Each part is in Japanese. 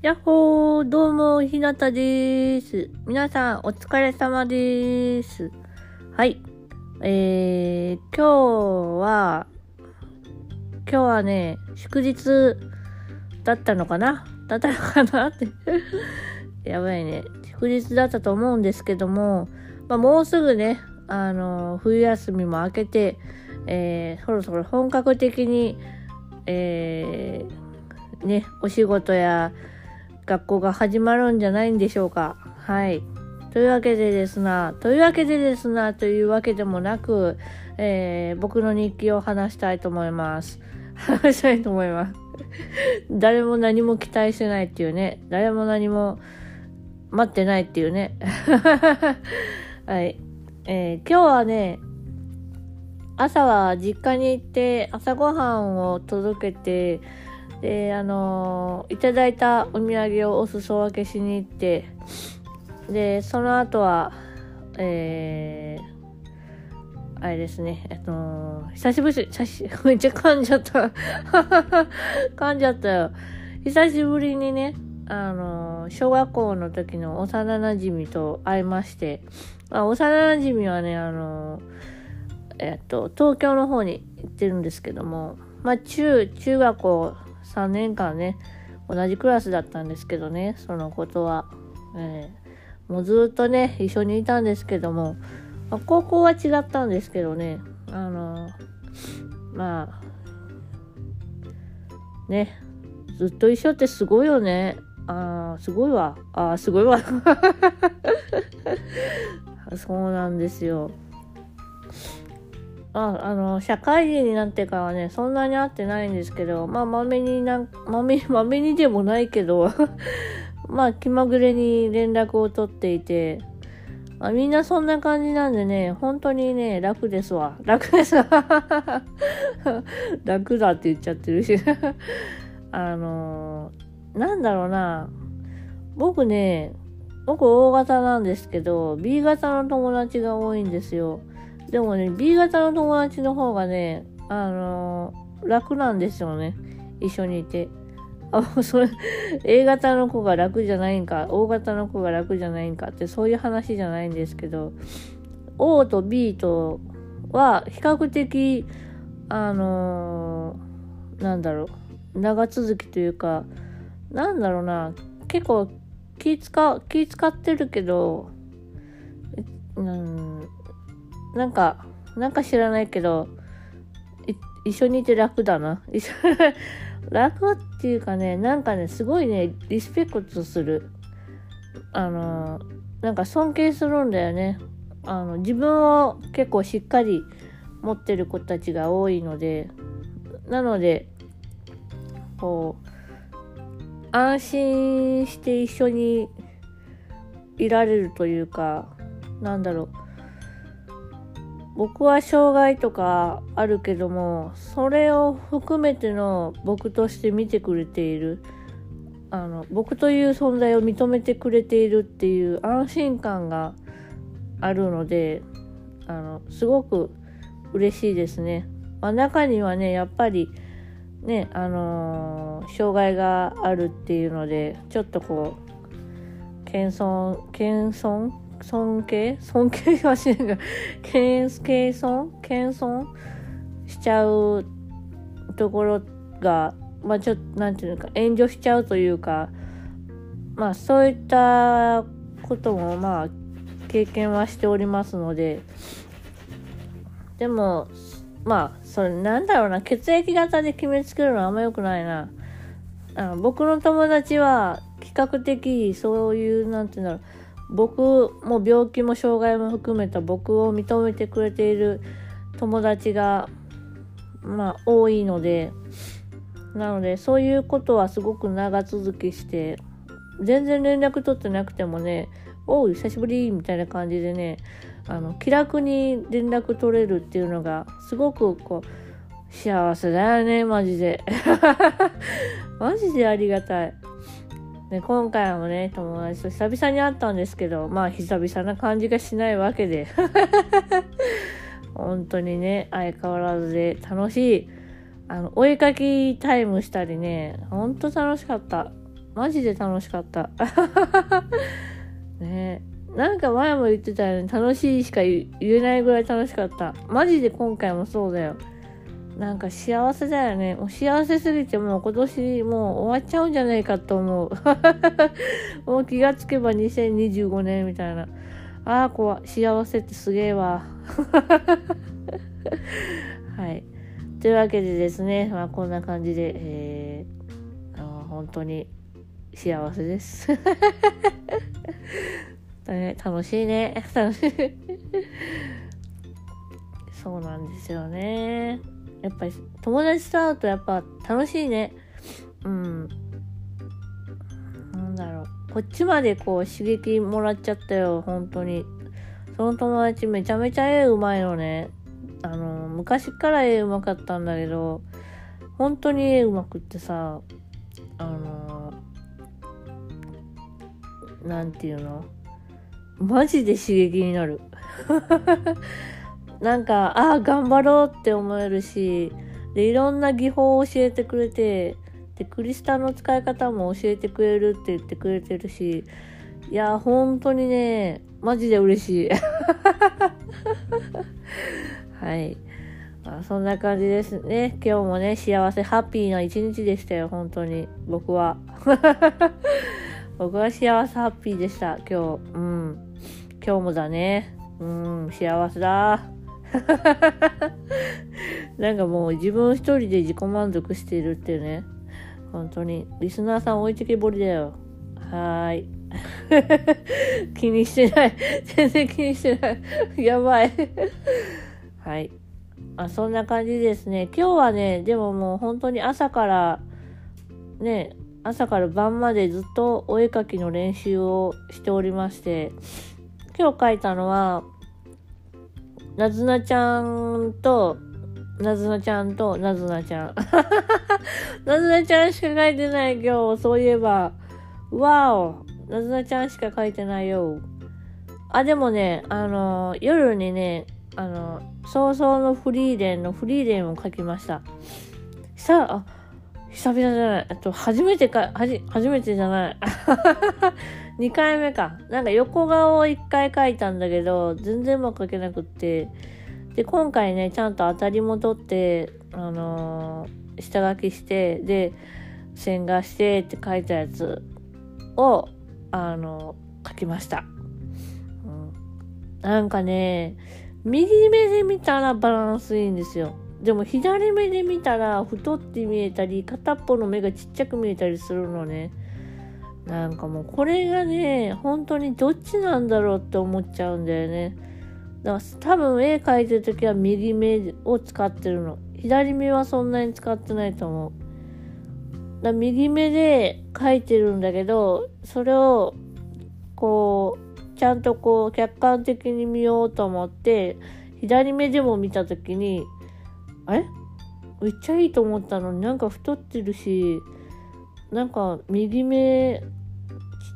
やっほー、どうも、ひなたです。皆さん、お疲れ様です。はい。えー、今日は、今日はね、祝日だったのかな？だったのかなって やばいね。祝日だったと思うんですけども、まあ、もうすぐね、あの、冬休みも明けて、えー、そろそろ本格的に、えー、ね、お仕事や学校が始まるんじゃないんでしょうか。はい。というわけでですな、というわけでですな、というわけでもなく、えー、僕の日記を話したいと思います。話したいと思います。誰も何も期待してないっていうね。誰も何も待ってないっていうね。はい。えー、今日はね、朝は実家に行って朝ごはんを届けて、で、あの、いただいたお土産をお裾分けしに行って、で、その後は、えー、あれですね、えっと、久しぶり、久し、めっちゃ噛んじゃった。噛んじゃったよ。久しぶりにね、あの、小学校の時の幼馴染と会いまして、まあ幼馴染はね、あの、えっと、東京の方に行ってるんですけども、まあ、中、中学校3年間ね、同じクラスだったんですけどね、そのことは。えー、もうずっとね、一緒にいたんですけども、まあ、高校は違ったんですけどね、あの、まあ、ね、ずっと一緒ってすごいよね。ああ、すごいわ。ああ、すごいわ。そうなんですよ。ああの、社会人になってからはね、そんなに会ってないんですけど、まあ、まめになん、まめ、まめにでもないけど まあ、気まぐれに連絡を取っていて、あ、みんなそんな感じなんでね、本当にね、楽ですわ。楽ですわ。楽だって言っちゃってるしあのー、なんだろうな。僕ね、僕 O 型なんですけど、B 型の友達が多いんですよ。でもね、B 型の友達の方がね、あのー、楽なんですよね。一緒にいて。あ、それ、A 型の子が楽じゃないんか、O 型の子が楽じゃないんかって、そういう話じゃないんですけど、O と B とは、比較的、あのー、なんだろう、長続きというか、なんだろうな、結構気使、気使ってるけど、うん、なんか、なんか知らないけど、一緒にいて楽だな。一 緒楽っていうかね、なんかね、すごいね、リスペクトする。あの、なんか尊敬するんだよね。あの、自分を結構しっかり持ってる子たちが多いので、なので、こう、安心して一緒にいられるというか、なんだろう。僕は障害とかあるけどもそれを含めての僕として見てくれているあの僕という存在を認めてくれているっていう安心感があるのであのすごく嬉しいですね。まあ、中にはねやっぱりねあのー、障害があるっていうのでちょっとこう謙遜謙遜尊敬？尊敬はしないが、謙遜？謙遜？しちゃうところが、まあちょっと、なんていうのか、炎上しちゃうというか、まあそういったこともまあ経験はしておりますので、でも、まあ、それなんだろうな、血液型で決めつけるのはあんま良くないな。あの僕の友達は比較的そういう、なんていうんだろう、僕も病気も障害も含めた僕を認めてくれている友達がまあ多いのでなのでそういうことはすごく長続きして全然連絡取ってなくてもね「おう久しぶり」みたいな感じでねあの気楽に連絡取れるっていうのがすごくこう幸せだよねマジで。マジでありがたい。で今回もね、友達と久々に会ったんですけど、まあ久々な感じがしないわけで。本当にね、相変わらずで楽しい。あの、お絵かきタイムしたりね、ほんと楽しかった。マジで楽しかった。ねなんか前も言ってたよね。楽しいしか言えないぐらい楽しかった。マジで今回もそうだよ。なんか幸せだよね。もう幸せすぎてもう今年もう終わっちゃうんじゃないかと思う。もう気がつけば2025年みたいな。ああ、怖幸せってすげえわ。はい。というわけでですね、まあこんな感じで、えー、あ本当に幸せです。楽しいね。楽しい。そうなんですよね。やっぱり友達と会うとやっぱ楽しいね。うん。なんだろう。こっちまでこう刺激もらっちゃったよ、本当に。その友達めちゃめちゃ絵うまいのね。あの、昔から絵うまかったんだけど、本当に絵うまくってさ、あの、なんていうの？マジで刺激になる。なんか、ああ、頑張ろうって思えるし、で、いろんな技法を教えてくれて、で、クリスタの使い方も教えてくれるって言ってくれてるし、いや、本当にね、マジで嬉しい。はい。まあ、そんな感じですね。今日もね、幸せ、ハッピーな一日でしたよ、本当に。僕は。僕は幸せ、ハッピーでした、今日。うん。今日もだね。うん、幸せだ。なんかもう自分一人で自己満足しているっていうね。本当に。リスナーさん置いてけぼりだよ。はーい。気にしてない。全然気にしてない。やばい。はい。あ、そんな感じですね。今日はね、でももう本当に朝から、ね、朝から晩までずっとお絵描きの練習をしておりまして、今日描いたのは、なずなちゃんと、なずなちゃんと、なずなちゃん。なずなちゃんしか書いてない今日、そういえば。わおなずなちゃんしか書いてないよ。あ、でもね、あの、夜にね、あの、早々のフリーレンのフリーレンを書きました。さあ、久々じゃない。えっと、初めてか、はじ、初めてじゃない。2回目か。なんか横顔を1回描いたんだけど、全然うまく描けなくって。で、今回ね、ちゃんと当たりも取って、あのー、下書きして、で、線画してって書いたやつを、あのー、書きました。うん、なんかね、右目で見たらバランスいいんですよ。でも左目で見たら太って見えたり、片っぽの目がちっちゃく見えたりするのね。なんかもうこれがね、本当にどっちなんだろうって思っちゃうんだよね。だから多分絵描いてる時は右目を使ってるの。左目はそんなに使ってないと思う。だ右目で描いてるんだけど、それをこう、ちゃんとこう客観的に見ようと思って、左目でも見た時に、あれめっちゃいいと思ったのになんか太ってるし、なんか右目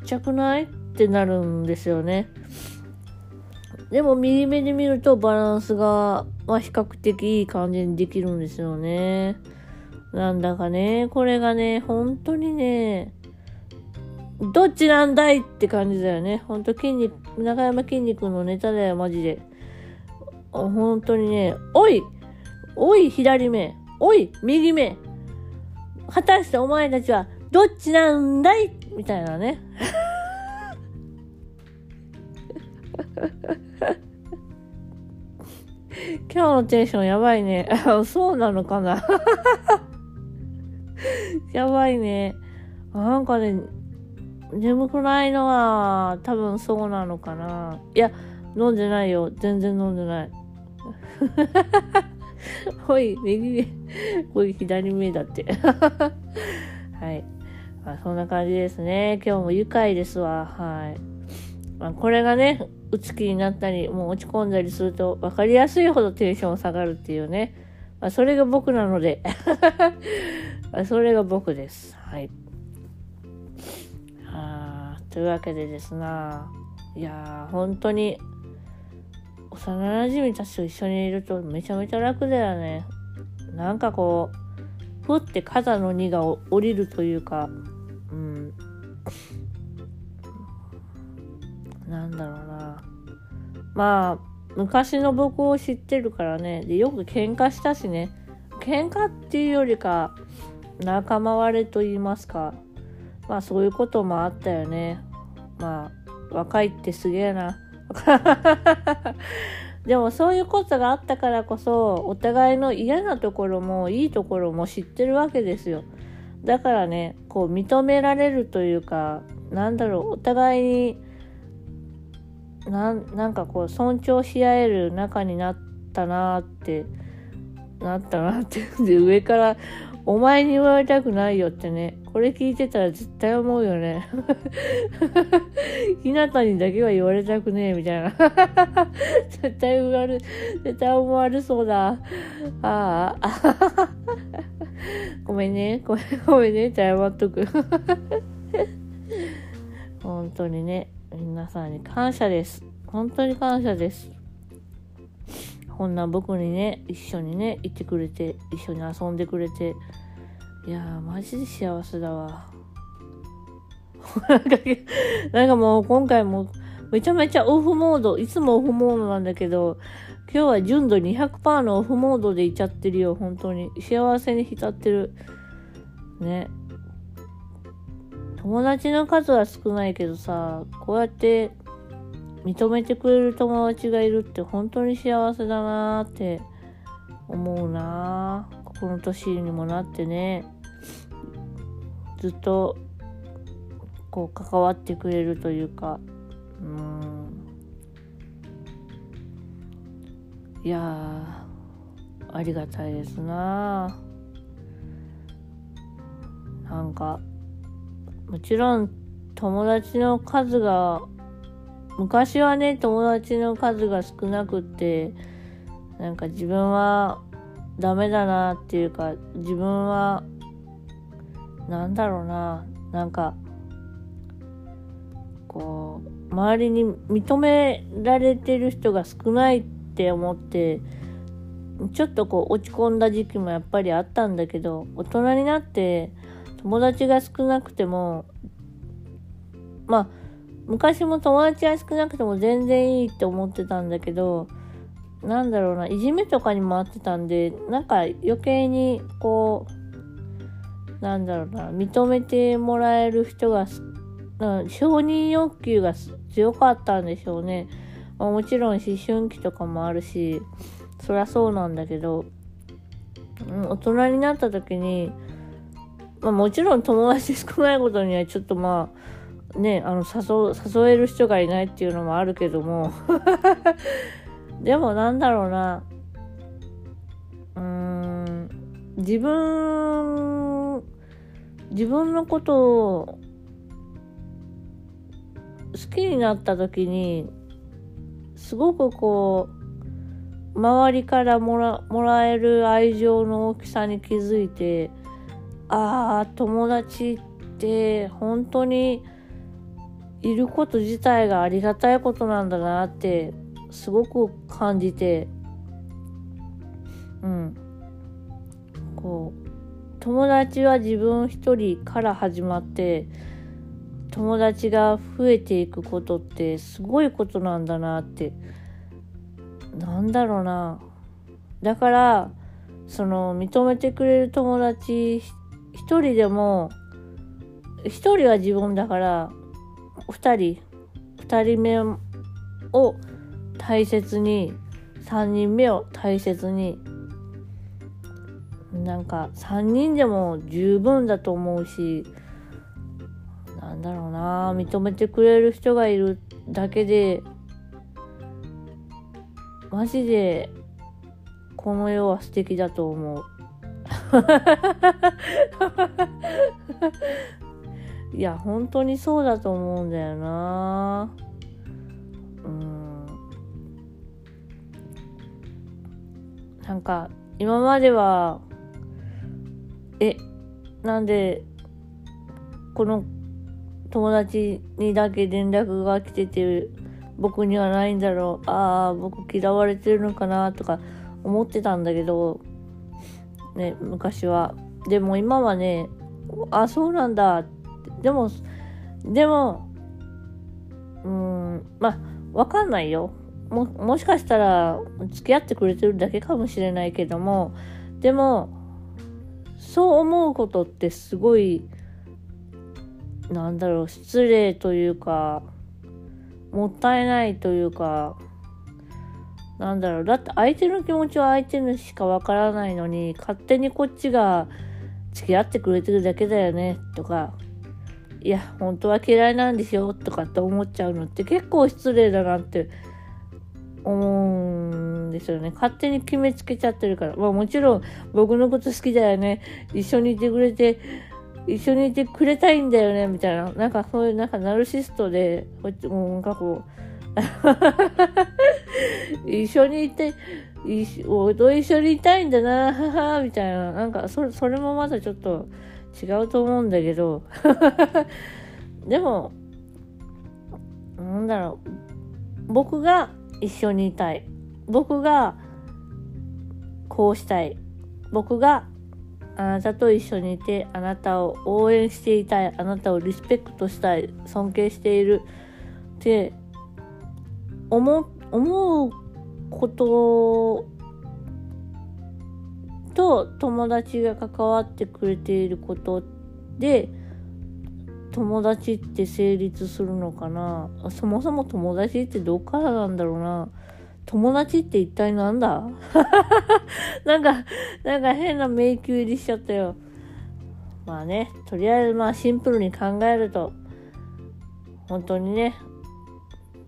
ちっちゃくない？ってなるんですよね。でも右目で見るとバランスが、まあ、比較的いい感じにできるんですよね。なんだかね、これがね、本当にね、どっちなんだいって感じだよね。ほんと筋肉、中山筋肉のネタだよ、マジで。本当にね、おいおい左目おい右目果たしてお前たちはどっちなんだいみたいなね。今日のテンションやばいね。そうなのかな やばいね。なんかね、眠くないのは多分そうなのかな。いや、飲んでないよ。全然飲んでない。おい、右目、おい、左目だって。はい。あ、そんな感じですね。今日も愉快ですわ。はい。まあ、これがね、打つ気になったり、もう落ち込んだりすると分かりやすいほどテンション下がるっていうね。まあ、それが僕なので それが僕です。はい。あというわけでですな。いやー、本当に、幼馴染たちと一緒にいるとめちゃめちゃ楽だよね。なんかこう、ふって肩の荷が下りるというか、なんだろうな。まあ、昔の僕を知ってるからね。で、よく喧嘩したしね。喧嘩っていうよりか、仲間割れと言いますか。まあそういうこともあったよね。まあ、若いってすげえな。でもそういうことがあったからこそ、お互いの嫌なところもいいところも知ってるわけですよ。だからね、こう認められるというか、なんだろう、お互いに、なんなんかこう尊重し合える仲になったなって、なったなって。で 上からお前に言われたくないよってね。これ聞いてたら絶対思うよね。ひなたにだけは言われたくねえみたいな。絶対悪絶対思われそうだ。ああごめんね。ごめんね。謝っとく。本当にね。皆さんに感謝です。本当に感謝です。こんな僕にね、一緒にね、いてくれて、一緒に遊んでくれて、いやー、マジで幸せだわ。なんかもう今回もめちゃめちゃオフモード、いつもオフモードなんだけど、今日は純度200%のオフモードでいっちゃってるよ、本当に。幸せに浸ってる。ね。友達の数は少ないけどさ、こうやって認めてくれる友達がいるって本当に幸せだなーって思うなここの年にもなってね。ずっとこう関わってくれるというか。うん。いやありがたいですななんかもちろん友達の数が昔はね友達の数が少なくってなんか自分はダメだなっていうか自分はなんだろうななんかこう周りに認められてる人が少ないって思ってちょっとこう落ち込んだ時期もやっぱりあったんだけど大人になって友達が少なくてもまあ昔も友達が少なくても全然いいって思ってたんだけどなんだろうないじめとかにもあってたんでなんか余計にこうなんだろうな認めてもらえる人が承認欲求が強かったんでしょうね、まあ、もちろん思春期とかもあるしそりゃそうなんだけど、うん、大人になった時にまあ、もちろん友達少ないことにはちょっとまあねあの誘誘える人がいないっていうのもあるけども。でもなんだろうな。うーん自分自分のことを好きになった時にすごくこう周りからもらもらえる愛情の大きさに気づいてああ友達って本当にいること自体がありがたいことなんだなってすごく感じてうん。こう友達は自分一人から始まって友達が増えていくことってすごいことなんだなってなんだろうな。だからその認めてくれる友達一人でも、一人は自分だから、二人、二人目を大切に、三人目を大切に、なんか三人でも十分だと思うし、なんだろうな、認めてくれる人がいるだけで、マジでこの世は素敵だと思う。いや、本当にそうだと思うんだよな。うん。なんか、今までは、え、なんで、この友達にだけ連絡が来てて、僕にはないんだろう。ああ、僕嫌われてるのかなとか思ってたんだけど、ね、昔は。でも今はね、あ、そうなんだ。でも、でも、うん、まあ、わかんないよ。も、もしかしたら付き合ってくれてるだけかもしれないけども、でも、そう思うことってすごい、なんだろう、失礼というか、もったいないというか、なんだろう、だって相手の気持ちは相手にしかわからないのに、勝手にこっちが付き合ってくれてるだけだよね、とか、いや、本当は嫌いなんでしょとかって思っちゃうのって結構失礼だなって思うんですよね。勝手に決めつけちゃってるから。まあもちろん僕のこと好きだよね。一緒にいてくれて、一緒にいてくれたいんだよね。みたいな。なんかそういうなんかナルシストで、こっちもなんかこう一緒にいて、一緒と一緒にいたいんだな、はは、みたいな。なんかそれ、それもまだちょっと違うと思うんだけど。でも、なんだろう。僕が一緒にいたい。僕がこうしたい。僕があなたと一緒にいて、あなたを応援していたい。あなたをリスペクトしたい。尊敬している。って思思うことと友達が関わってくれていることで友達って成立するのかな？そもそも友達ってどっからなんだろうな？友達って一体なんだ？なんか、なんか変な迷宮入りしちゃったよ。まあね、とりあえずまあシンプルに考えると、本当にね、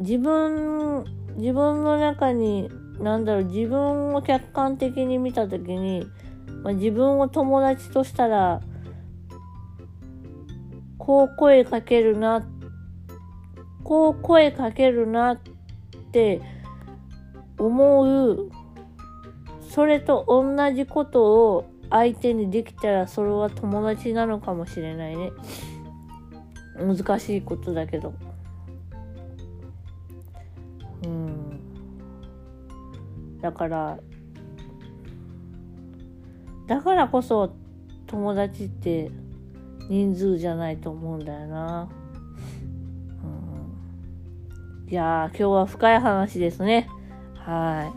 自分、自分の中に、なんだろう、自分を客観的に見たときに、まあ、自分を友達としたら、こう声かけるな、こう声かけるなって思う、それと同じことを相手にできたらそれは友達なのかもしれないね。難しいことだけど。だから、だからこそ友達って人数じゃないと思うんだよな。うん、いやー、今日は深い話ですね。は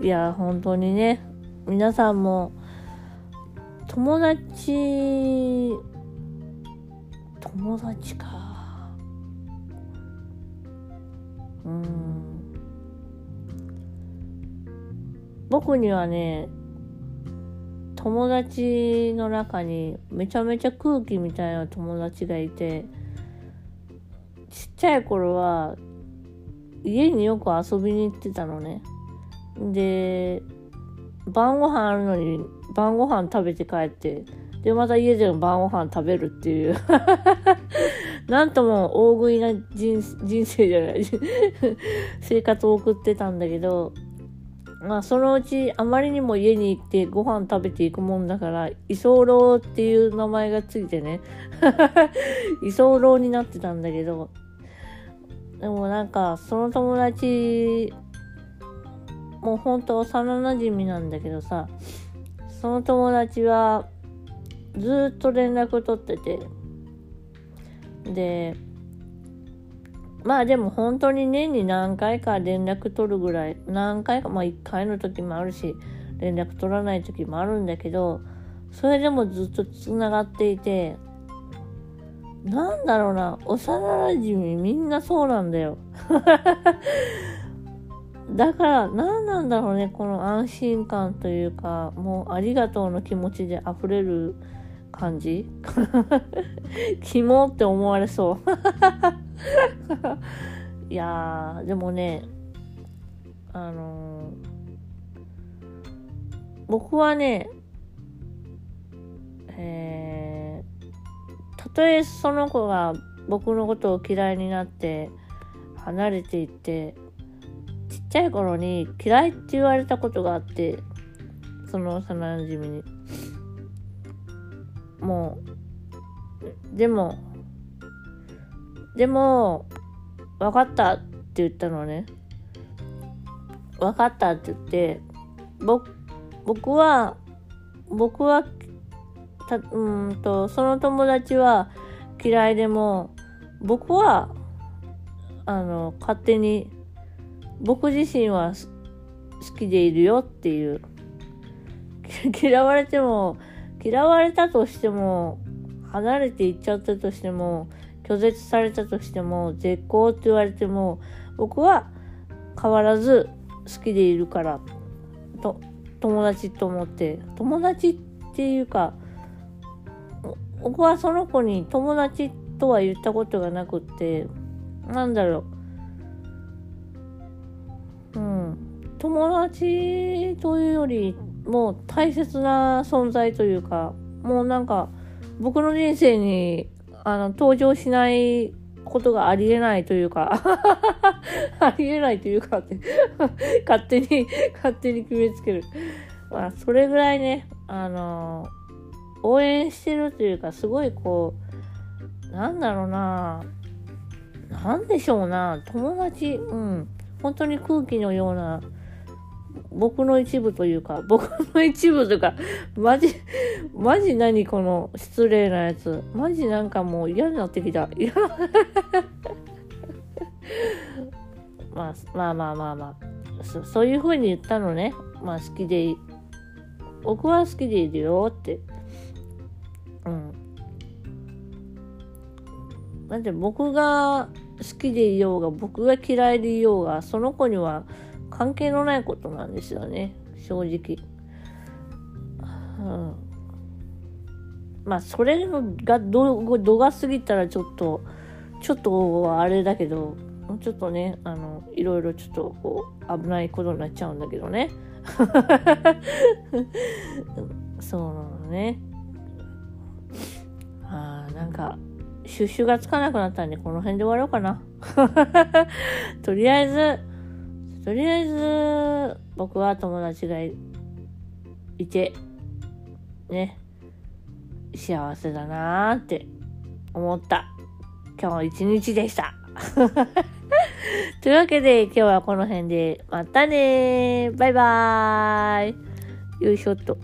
い。いやー、本当にね、皆さんも、友達、友達か。うん。僕にはね、友達の中にめちゃめちゃ空気みたいな友達がいてちっちゃい頃は家によく遊びに行ってたのね。で晩ご飯あるのに晩ご飯食べて帰ってでまた家でも晩ご飯食べるっていう。なんとも大食いな人生じゃない。生活を送ってたんだけどまあ、そのうちあまりにも家に行ってご飯食べていくもんだから、居候っていう名前がついてね、居候になってたんだけど、でもなんか、その友達、もうほんと幼馴染なんだけどさ、その友達はずっと連絡取ってて、で、まあでも本当に年に何回か連絡取るぐらい、何回か、まあ1回の時もあるし、連絡取らない時もあるんだけど、それでもずっと繋がっていて、なんだろうな、幼馴染みんなそうなんだよ。だから、何なんだろうね、この安心感というか、もうありがとうの気持ちで溢れる感じ？キモって思われそう。いやでもね、あのー、僕はね、えー、たとえその子が僕のことを嫌いになって離れていってちっちゃい頃に嫌いって言われたことがあってその幼馴染に。もうでもでも、分かったって言ったのね。分かったって言って、僕、は、僕は、た、うんと、その友達は嫌いでも、僕は、あの、勝手に、僕自身は好きでいるよっていう。嫌われても、嫌われたとしても、離れていっちゃったとしても、拒絶されたとしても、絶好って言われても、僕は変わらず好きでいるから、と、友達と思って、友達っていうか、僕はその子に友達とは言ったことがなくって、なんだろう。うん。友達というよりもう大切な存在というか、もうなんか僕の人生にあの登場しないことがありえないというか ありえないというかって 勝手に、勝手に決めつける。まあ、それぐらいね、あの応援してるというか、すごいこう、なんだろうな、なんでしょうな、友達、うん、本当に空気のような、僕の一部というか、僕の一部というか、マジ、マジ何この失礼なやつ。マジなんかもう嫌になってきた。い やまあ、まあまあまあまあそ、そういう風に言ったのね。まあ好きでいい、僕は好きでいるよって。うん。だって僕が好きでいようが、僕が嫌いでいようが、その子には関係のないことなんですよね。正直。うん。まあ、それが度、度が過ぎたらちょっと、ちょっとあれだけど、ちょっとね、あの、いろいろちょっとこう、危ないことになっちゃうんだけどね。そうなのね。ああ、なんか、シュッシュがつかなくなったんで、この辺で終わろうかな。とりあえず、とりあえず、僕は友達がいて、ね、幸せだなーって思った今日一日でした。というわけで今日はこの辺でまたねバイバーイよいしょっと。